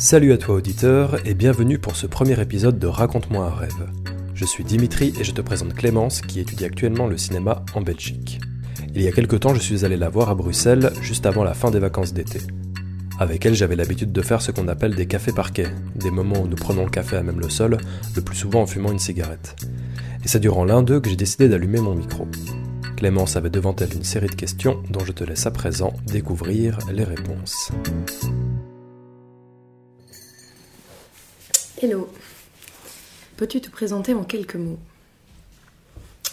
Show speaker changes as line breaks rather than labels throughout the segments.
Salut à toi auditeur et bienvenue pour ce premier épisode de Raconte-moi un rêve. Je suis Dimitri et je te présente Clémence qui étudie actuellement le cinéma en Belgique. Il y a quelque temps je suis allé la voir à Bruxelles juste avant la fin des vacances d'été. Avec elle j'avais l'habitude de faire ce qu'on appelle des cafés parquets, des moments où nous prenons le café à même le sol, le plus souvent en fumant une cigarette. Et c'est durant l'un d'eux que j'ai décidé d'allumer mon micro. Clémence avait devant elle une série de questions dont je te laisse à présent découvrir les réponses.
Hello. Peux-tu te présenter en quelques mots?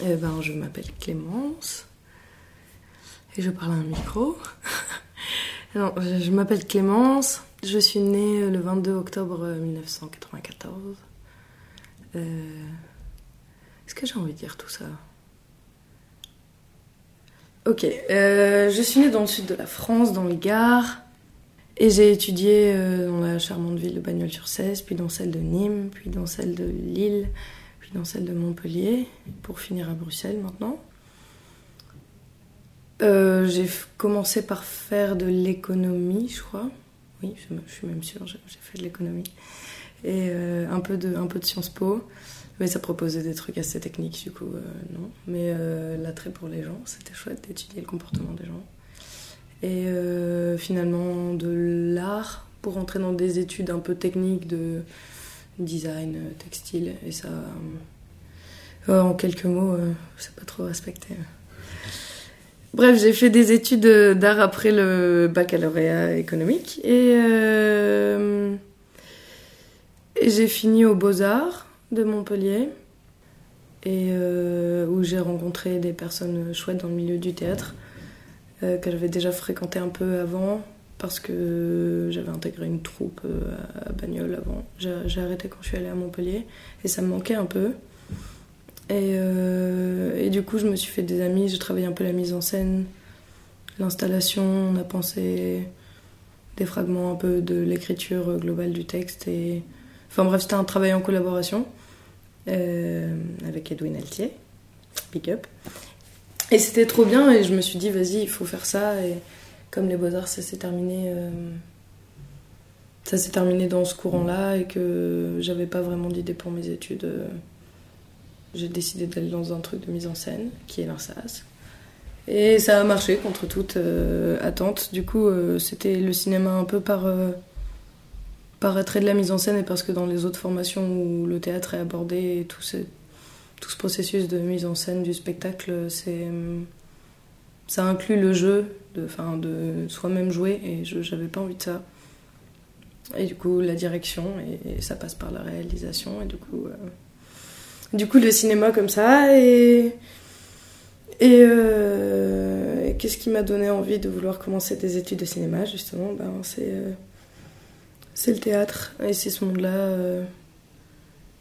Eh ben, Je m'appelle Clémence et je parle à un micro. non, je m'appelle Clémence. Je suis née le 22 octobre 1994. Euh, est-ce que j'ai envie de dire tout ça? Ok, euh, je suis née dans le sud de la France, dans le Gard. Et j'ai étudié euh, dans la charmante ville de Bagnols-sur-Cèze, puis dans celle de Nîmes, puis dans celle de Lille, puis dans celle de Montpellier, pour finir à Bruxelles maintenant. Euh, j'ai commencé par faire de l'économie, je crois. Oui, je, suis même sûre, j'ai fait de l'économie. Et euh, un, peu de, un peu de Sciences Po. Mais ça proposait des trucs assez techniques, du coup, non. Mais l'attrait pour les gens, c'était chouette d'étudier le comportement des gens et euh, finalement de l'art pour entrer dans des études un peu techniques de design textile et ça euh, en quelques mots euh, c'est pas trop respecté. Bref j'ai fait des études d'art après le baccalauréat économique et, et j'ai fini aux beaux-arts de Montpellier et où j'ai rencontré des personnes chouettes dans le milieu du théâtre euh, que j'avais déjà fréquenté un peu avant parce que j'avais intégré une troupe euh, à Bagnoles avant. J'ai arrêté quand je suis allée à Montpellier et ça me manquait un peu. Et, euh, et, du coup, je me suis fait des amis, j'ai travaillé un peu la mise en scène, l'installation, on a pensé des fragments un peu de l'écriture globale du texte. Et... Enfin bref, c'était un travail en collaboration avec Edwin Altier, Big Up. Et c'était trop bien et je me suis dit, vas-y, il faut faire ça. Et comme les beaux-arts, ça s'est terminé. Euh, ça s'est terminé dans ce courant-là et que j'avais pas vraiment d'idée pour mes études. Euh, j'ai décidé d'aller dans un truc de mise en scène qui est l'INSAS. Et ça a marché contre toute euh, attente. Du coup, c'était le cinéma un peu par, par attrait de la mise en scène et parce que dans les autres formations où le théâtre est abordé et tout, tout ce processus de mise en scène du spectacle, c'est ça inclut le jeu, de, de soi-même jouer, et je n'avais pas envie de ça. Et du coup, la direction, et, ça passe par la réalisation, et du coup, euh, du coup le cinéma comme ça, et, et, euh, qu'est-ce qui m'a donné envie de vouloir commencer des études de cinéma, justement? Ben, C'est euh, c'est le théâtre, et c'est ce monde-là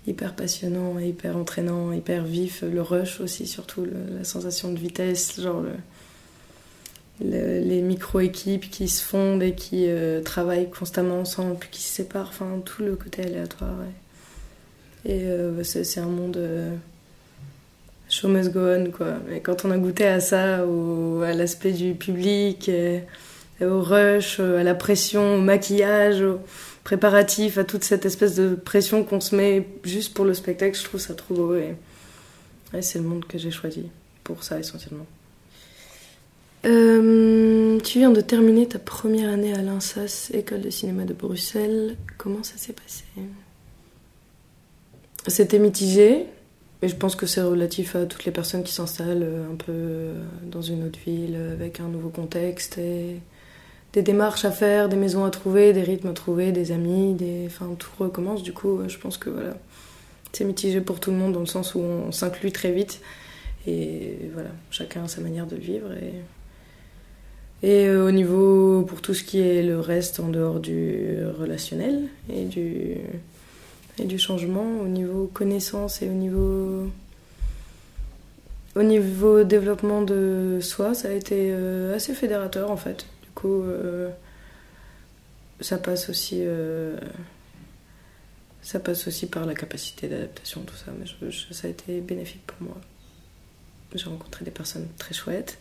hyper passionnant, hyper entraînant, hyper vif. Le rush aussi, surtout la sensation de vitesse, genre les micro-équipes qui se fondent et qui euh, travaillent constamment ensemble, qui se séparent, enfin tout le côté aléatoire. Et euh, c'est un monde euh, show must go on, quoi. Mais quand on a goûté à ça, à l'aspect du public, au rush, à la pression, au maquillage, préparatif, à toute cette espèce de pression qu'on se met juste pour le spectacle, je trouve ça trop beau. Et, c'est le monde que j'ai choisi pour ça essentiellement. Euh, tu viens de terminer ta première année à l'INSAS, École de cinéma de Bruxelles. Comment ça s'est passé? C'était mitigé, et je pense que c'est relatif à toutes les personnes qui s'installent un peu dans une autre ville avec un nouveau contexte et des démarches à faire, des maisons à trouver, des rythmes à trouver, des amis, des... enfin tout recommence. Du coup, je pense que voilà, c'est mitigé pour tout le monde dans le sens où on s'inclut très vite et voilà, chacun a sa manière de vivre et et euh, au niveau pour tout ce qui est le reste en dehors du relationnel et du et du changement au niveau connaissance et au niveau au niveau développement de soi, ça a été euh, assez fédérateur en fait euh, ça passe aussi. Euh, ça passe aussi par la capacité d'adaptation, tout ça. Mais ça a été bénéfique pour moi. J'ai rencontré des personnes très chouettes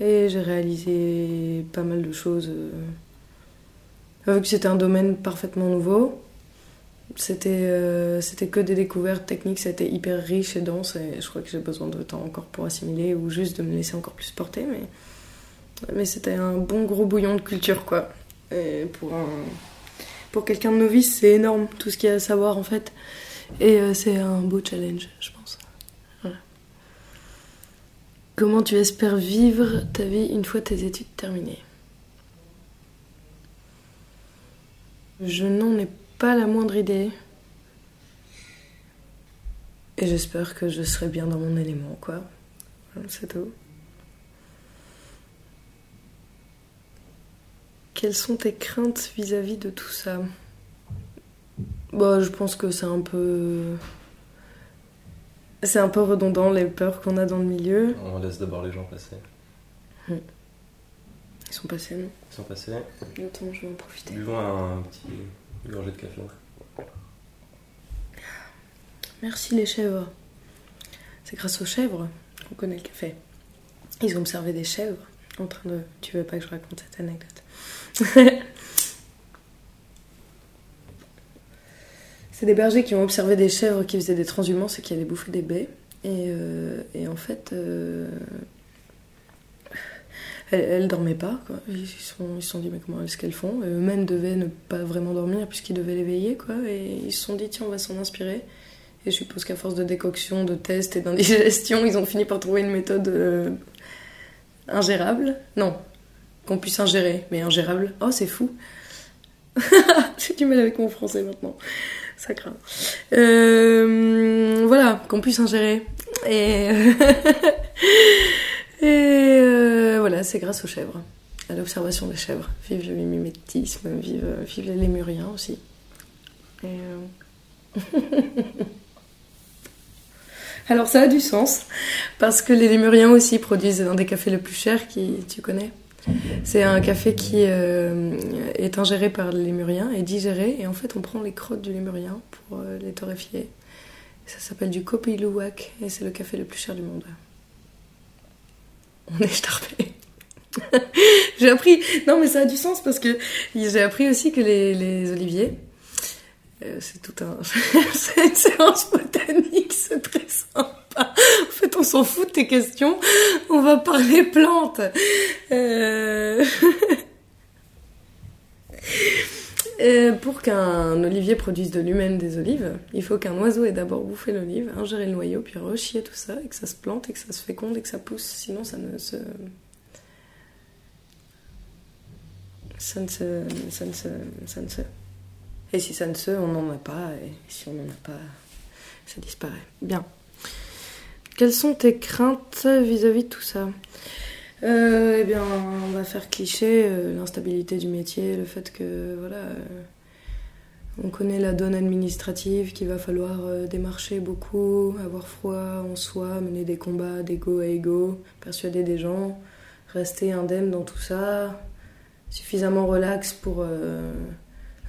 et j'ai réalisé pas mal de choses euh, Vu que c'était un domaine parfaitement nouveau, c'était c'était que des découvertes techniques, c'était hyper riche et dense et je crois que j'ai besoin de temps encore pour assimiler ou juste de me laisser encore plus porter. Mais, mais c'était un bon gros bouillon de culture quoi. Et pour un, pour quelqu'un de novice, c'est énorme tout ce qu'il y a à savoir en fait. Et euh, c'est un beau challenge, je pense. Voilà. Comment tu espères vivre ta vie une fois tes études terminées? Je n'en ai pas la moindre idée. Et j'espère que je serai bien dans mon élément, quoi. C'est tout. Quelles sont tes craintes vis-à-vis de tout ça? Bah, je pense que c'est un peu. C'est un peu redondant les peurs qu'on a dans le milieu.
On laisse d'abord les gens passer.
Ils sont passés, non?
Ils sont passés.
Attends, je vais en profiter.
Buvons un petit gorgée de café.
Merci les chèvres. C'est grâce aux chèvres qu'on connaît le café. Ils ont observé des chèvres en train de. Tu veux pas que je raconte cette anecdote? C'est des bergers qui ont observé des chèvres qui faisaient des transhumances et qui allaient bouffer des baies. Et, et en fait, euh, elles, elles dormaient pas. Quoi. Ils se sont, ils sont dit, mais comment est-ce qu'elles font? Eux-mêmes devaient ne pas vraiment dormir puisqu'ils devaient l'éveiller. Quoi. Et ils se sont dit, tiens, on va s'en inspirer. Et je suppose qu'à force de décoction, de tests et d'indigestion, ils ont fini par trouver une méthode euh, ingérable. Non, qu'on puisse ingérer, mais ingérable. Oh, c'est fou. J'ai du mal avec mon français maintenant. Ça craint. Euh, voilà, qu'on puisse ingérer. Et, euh, voilà, c'est grâce aux chèvres, à l'observation des chèvres. Vive le mimétisme, vive, les lémuriens aussi. Euh, Alors ça a du sens, parce que les lémuriens aussi produisent un des cafés les plus chers qui tu connais. C'est un café qui euh, est ingéré par les lémuriens et digéré, et en fait on prend les crottes du lémurien pour euh, les torréfier. Ça s'appelle du Kopi Luwak, et c'est le café le plus cher du monde. On est starpé. j'ai appris, non mais ça a du sens parce que j'ai appris aussi que les, les oliviers, euh, c'est tout un. c'est une séance botanique, c'est très sympa. En fait, on s'en fout de tes questions, on va parler plantes. Euh... Euh, pour qu'un olivier produise de lui-même des olives, il faut qu'un oiseau ait d'abord bouffé l'olive, ingéré le noyau, puis rechier tout ça, et que ça se plante, et que ça se féconde, et que ça pousse. Sinon, ça ne. Ça ne. Ça ne se. Ça ne se. Et si ça ne se, on n'en a pas, et si on n'en a pas, ça disparaît. Bien. Quelles sont tes craintes vis-à-vis de tout ça? Euh, Eh bien, on va faire cliché, euh, l'instabilité du métier, le fait que, voilà, euh, on connaît la donne administrative, qu'il va falloir démarcher beaucoup, avoir froid en soi, mener des combats d'ego à ego, persuader des gens, rester indemne dans tout ça, suffisamment relax pour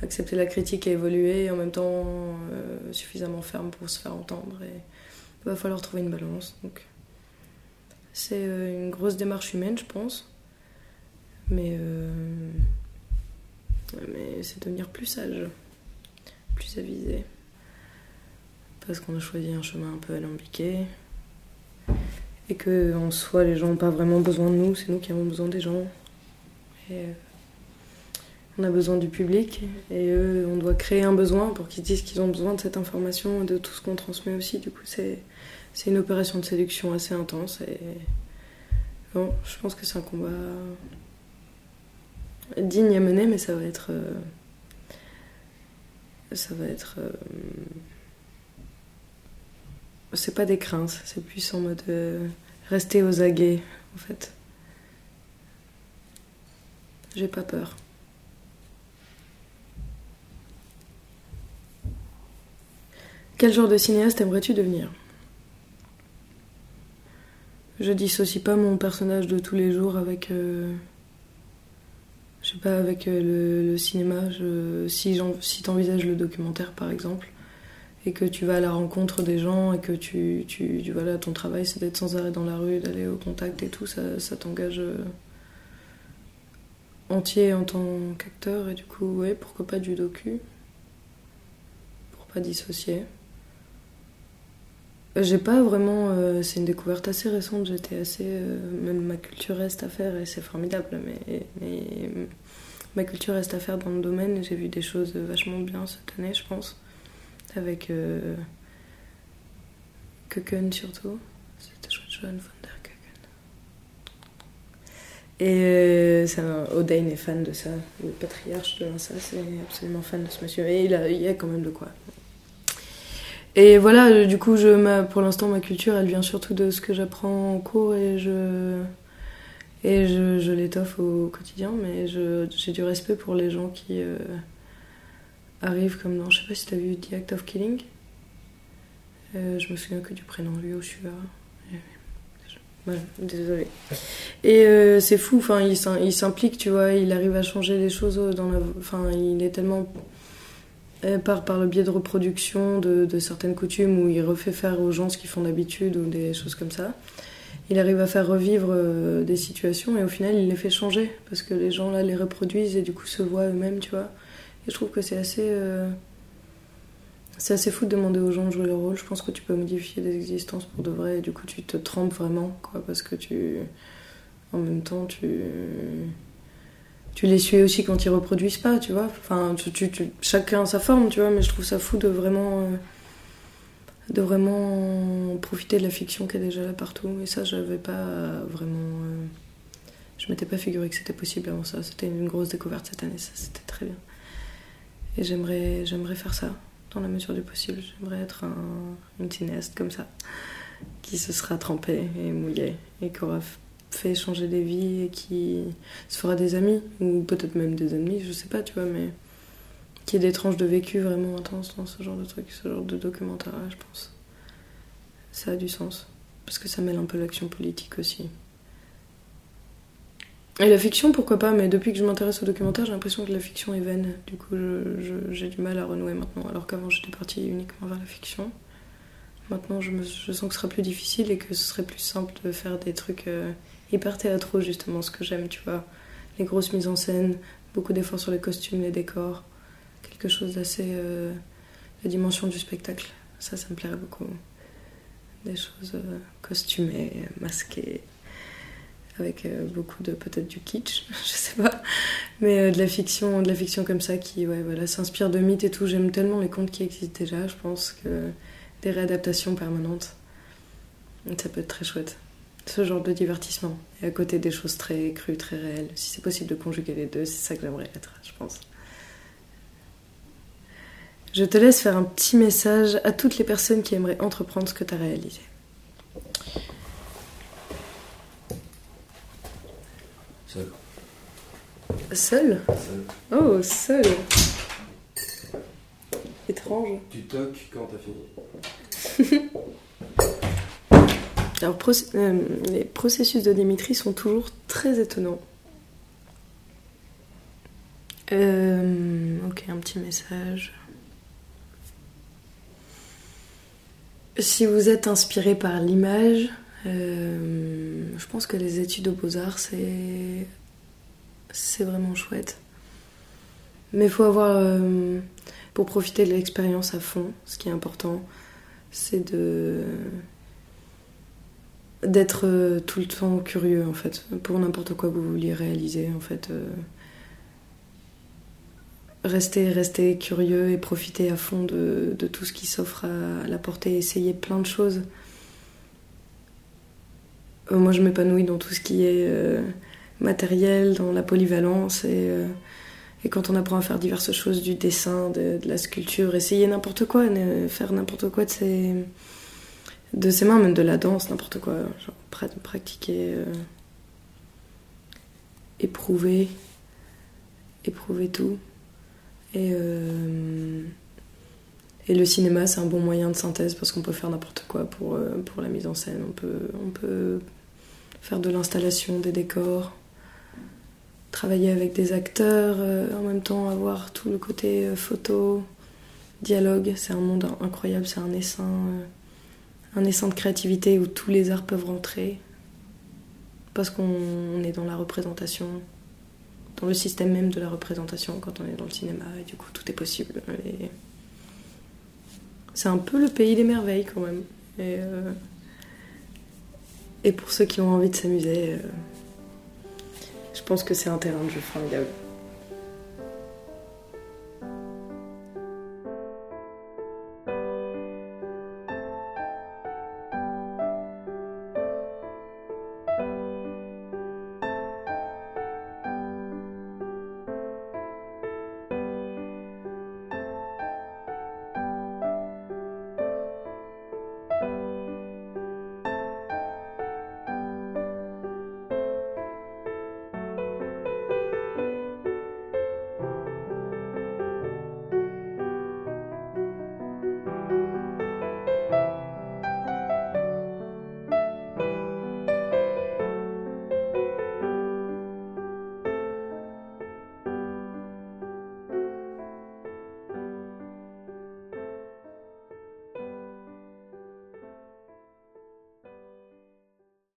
accepter la critique et évoluer, en même temps euh, suffisamment ferme pour se faire entendre. Et il va falloir trouver une balance. C'est euh, une grosse démarche humaine, je pense. Mais, euh, mais c'est devenir plus sage, plus avisé. Parce qu'on a choisi un chemin un peu alambiqué. Et que en soi, les gens n'ont pas vraiment besoin de nous, c'est nous qui avons besoin des gens. On a besoin du public et eux, on doit créer un besoin pour qu'ils disent qu'ils ont besoin de cette information et de tout ce qu'on transmet aussi. Du coup, c'est, une opération de séduction assez intense et bon, je pense que c'est un combat digne à mener, mais ça va être. euh, ça va être. euh, c'est pas des craintes, c'est plus en mode euh, rester aux aguets en fait. J'ai pas peur. Quel genre de cinéaste aimerais-tu devenir? Je dissocie pas mon personnage de tous les jours avec. euh, je sais pas, avec euh, le, cinéma. Si t'envisages le documentaire par exemple, et que tu vas à la rencontre des gens, et que tu. tu, tu- voilà, ton travail c'est d'être sans arrêt dans la rue, d'aller au contact et tout, ça, ça t'engage. euh, entier en tant qu'acteur, et du coup, ouais, pourquoi pas du docu? Pour pas dissocier. J'ai pas vraiment. euh, c'est une découverte assez récente. J'étais assez. euh, ma culture reste à faire et c'est formidable. Mais, mais ma culture reste à faire dans le domaine. J'ai vu des choses vachement bien cette année, je pense. Avec. Euh, surtout. C'était chouette, Johan von der Köken. Et euh, c'est est fan de ça. Le patriarche de l'Insas est absolument fan de ce monsieur. Et il, a, il y a quand même de quoi. Et voilà, euh, du coup, je, ma, pour l'instant, ma culture, elle vient surtout de ce que j'apprends en cours et je, et je, je l'étoffe au quotidien. Mais j'ai du respect pour les gens qui euh, arrivent comme dans. Je sais pas si t'as vu The Act of Killing. Euh, je me souviens que du prénom, lui, Oshua. Voilà, désolée. Et euh, c'est fou, enfin, il s'implique, tu vois, il arrive à changer les choses dans la. Enfin, il est tellement. Euh, Par, par le biais de reproduction de, certaines coutumes où il refait faire aux gens ce qu'ils font d'habitude ou des choses comme ça. Il arrive à faire revivre euh, des situations et au final il les fait changer parce que les gens là les reproduisent et du coup se voient eux-mêmes, tu vois. Et je trouve que c'est assez. euh, c'est assez fou de demander aux gens de jouer leur rôle. Je pense que tu peux modifier des existences pour de vrai et du coup tu te trempes vraiment, quoi, parce que tu. En même temps, tu. Tu les suis aussi quand ils reproduisent pas, tu vois. Enfin, tu, chacun sa forme, tu vois, mais je trouve ça fou de vraiment. euh, de vraiment profiter de la fiction qui est déjà là partout. Et ça, j'avais pas vraiment. euh, je m'étais pas figuré que c'était possible avant ça. C'était une grosse découverte cette année, ça c'était très bien. Et j'aimerais, j'aimerais faire ça dans la mesure du possible. J'aimerais être un, une cinéaste comme ça, qui se sera trempée et mouillée et qui fait changer des vies et qui se fera des amis ou peut-être même des ennemis, je sais pas, tu vois, mais qui ait des tranches de vécu vraiment intenses dans ce genre de truc, ce genre de documentaire, je pense. Ça a du sens parce que ça mêle un peu l'action politique aussi. Et la fiction, pourquoi pas, mais depuis que je m'intéresse au documentaire, j'ai l'impression que la fiction est vaine. Du coup, j'ai du mal à renouer maintenant, alors qu'avant j'étais partie uniquement vers la fiction. Maintenant, je, me- je sens que ce sera plus difficile et que ce serait plus simple de faire des trucs euh, hyper théâtraux, justement, ce que j'aime, tu vois. Les grosses mises en scène, beaucoup d'efforts sur les costumes, les décors, quelque chose d'assez. euh, la dimension du spectacle, ça, ça me plairait beaucoup. Des choses euh, costumées, masquées avec euh, beaucoup de peut-être du kitsch, je sais pas, mais de la fiction, de la fiction comme ça qui ouais voilà s'inspire de mythes et tout. J'aime tellement les contes qui existent déjà. Je pense que des réadaptations permanentes, ça peut être très chouette. Ce genre de divertissement et à côté des choses très crues, très réelles. Si c'est possible de conjuguer les deux, c'est ça que j'aimerais être, je pense. Je te laisse faire un petit message à toutes les personnes qui aimeraient entreprendre ce que tu as réalisé.
Seul.
Seul?
Seul.
Oh, seul Étrange.
Tu toques quand t'as fini.
Alors, euh, les processus de Dimitri sont toujours très étonnants. Euh, ok, un petit message. Si vous êtes inspiré par l'image, euh, je pense que les études aux beaux-arts, c'est c'est vraiment chouette. Mais il faut avoir, pour profiter de l'expérience à fond, ce qui est important, c'est de d'être euh, tout le temps curieux en fait pour n'importe quoi que vous vouliez réaliser en fait euh, rester rester curieux et profiter à fond de, tout ce qui s'offre à, la portée essayer plein de choses. Euh, moi je m'épanouis dans tout ce qui est euh, matériel dans la polyvalence et, euh, quand on apprend à faire diverses choses du dessin de, la sculpture essayer n'importe quoi faire n'importe quoi de ses de ses mains, même de la danse, n'importe quoi. Genre, pra- pratiquer, euh, éprouver, éprouver tout. Et, euh, et le cinéma, c'est un bon moyen de synthèse parce qu'on peut faire n'importe quoi pour, euh, pour la mise en scène. On peut, on peut faire de l'installation, des décors, travailler avec des acteurs, en même temps avoir tout le côté photo, dialogue. C'est un monde incroyable, c'est un essaim. Un essaim de créativité où tous les arts peuvent rentrer parce qu'on est dans la représentation, dans le système même de la représentation quand on est dans le cinéma. Et du coup, tout est possible. C'est un peu le pays des merveilles quand même. Et, euh, pour ceux qui ont envie de s'amuser, euh, je pense que c'est un terrain de jeu formidable.